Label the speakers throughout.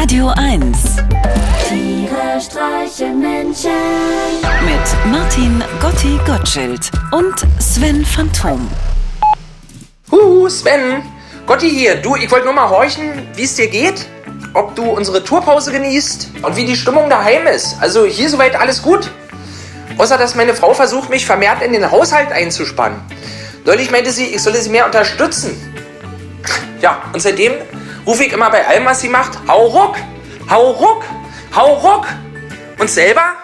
Speaker 1: Radio 1
Speaker 2: Tiere streichen Menschen.
Speaker 1: mit Martin Gotti Gottschild und Sven Phantom.
Speaker 3: Huhu, Sven. Gotti hier. Du, ich wollte nur mal horchen, wie es dir geht. Ob du unsere Tourpause genießt und wie die Stimmung daheim ist. Also hier soweit alles gut. Außer, dass meine Frau versucht, mich vermehrt in den Haushalt einzuspannen. Neulich meinte sie, ich solle sie mehr unterstützen. Ja, und seitdem rufe ich immer bei allem, was sie macht, hau ruck, hau ruck, hau ruck. Und selber?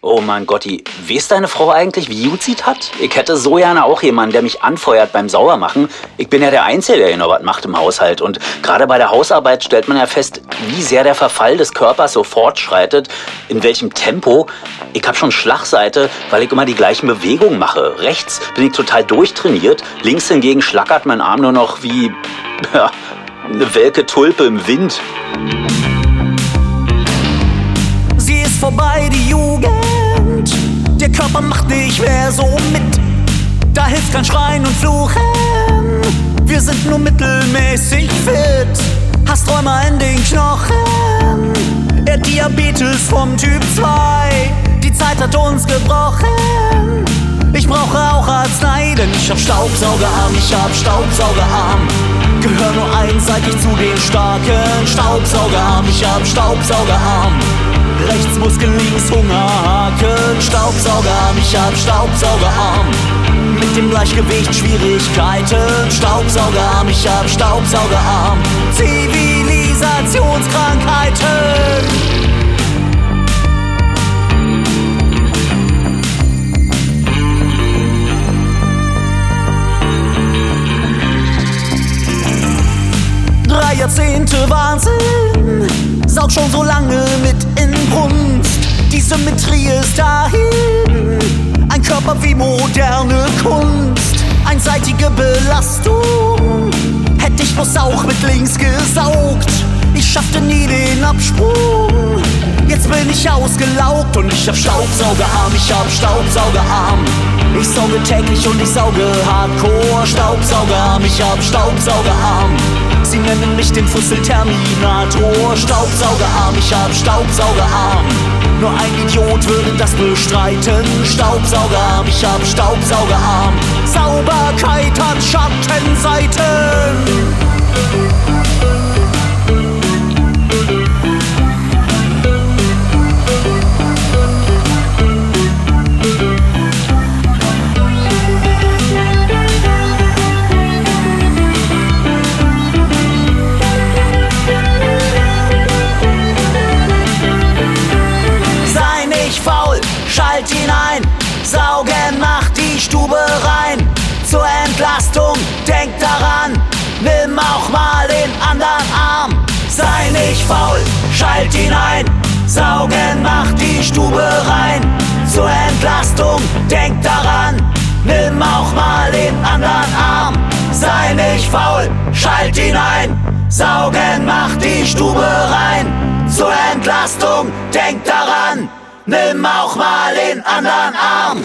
Speaker 4: Oh mein Gotti, weiß deine Frau eigentlich, wie gut sie hat? Ich hätte so gerne auch jemanden, der mich anfeuert beim Saubermachen. Ich bin ja der Einzige, der hier noch was macht im Haushalt. Und gerade bei der Hausarbeit stellt man ja fest, wie sehr der Verfall des Körpers so fortschreitet, in welchem Tempo. Ich hab schon Schlagseite, weil ich immer die gleichen Bewegungen mache. Rechts bin ich total durchtrainiert, links hingegen schlackert mein Arm nur noch wie ja, eine welke Tulpe im Wind.
Speaker 5: Sie ist vorbei, die Jugend. Der Körper macht nicht mehr so mit. Da hilft kein Schreien und Fluchen. Wir sind nur mittelmäßig fit. Hast Rheuma in den Knochen. Der Diabetes vom Typ 2. Denn ich hab Staubsaugerarm, ich hab Staubsaugerarm. Gehör nur einseitig zu den starken Staubsaugerarm, ich hab Staubsaugerarm. Rechts Muskel, links Hungerhaken, Staubsaugerarm, ich hab Staubsaugerarm. Mit dem Gleichgewicht Schwierigkeiten, Staubsaugerarm, ich hab Staubsaugerarm. Zivilisationskrankheiten. Jahrzehnte Wahnsinn, saug schon so lange mit Inbrunst. Die Symmetrie ist dahin, ein Körper wie moderne Kunst. Einseitige Belastung, hätte ich bloß auch mit links gesaugt. Ich schaffte nie den Absprung. Jetzt bin ich ausgelaugt und ich hab Staubsaugerarm, ich hab Staubsaugerarm. Ich sauge täglich und ich sauge hardcore. Staubsaugerarm, ich hab Staubsaugerarm. Sie nennen mich den Fusselterminator. Staubsaugerarm, ich hab Staubsaugerarm. Nur ein Idiot würde das bestreiten. Staubsaugerarm, ich hab Staubsaugerarm. Sauberkeit hat Schattenseiten. Saugen macht die Stube rein. Zur Entlastung, denk daran. Nimm auch mal den anderen Arm. Sei nicht faul, schalt ihn ein. Saugen macht die Stube rein. Zur Entlastung, denk daran. Nimm auch mal den anderen Arm. Sei nicht faul, schalt ihn ein. Saugen macht die Stube rein. Zur Entlastung, denk daran. Nimm auch mal den anderen Arm.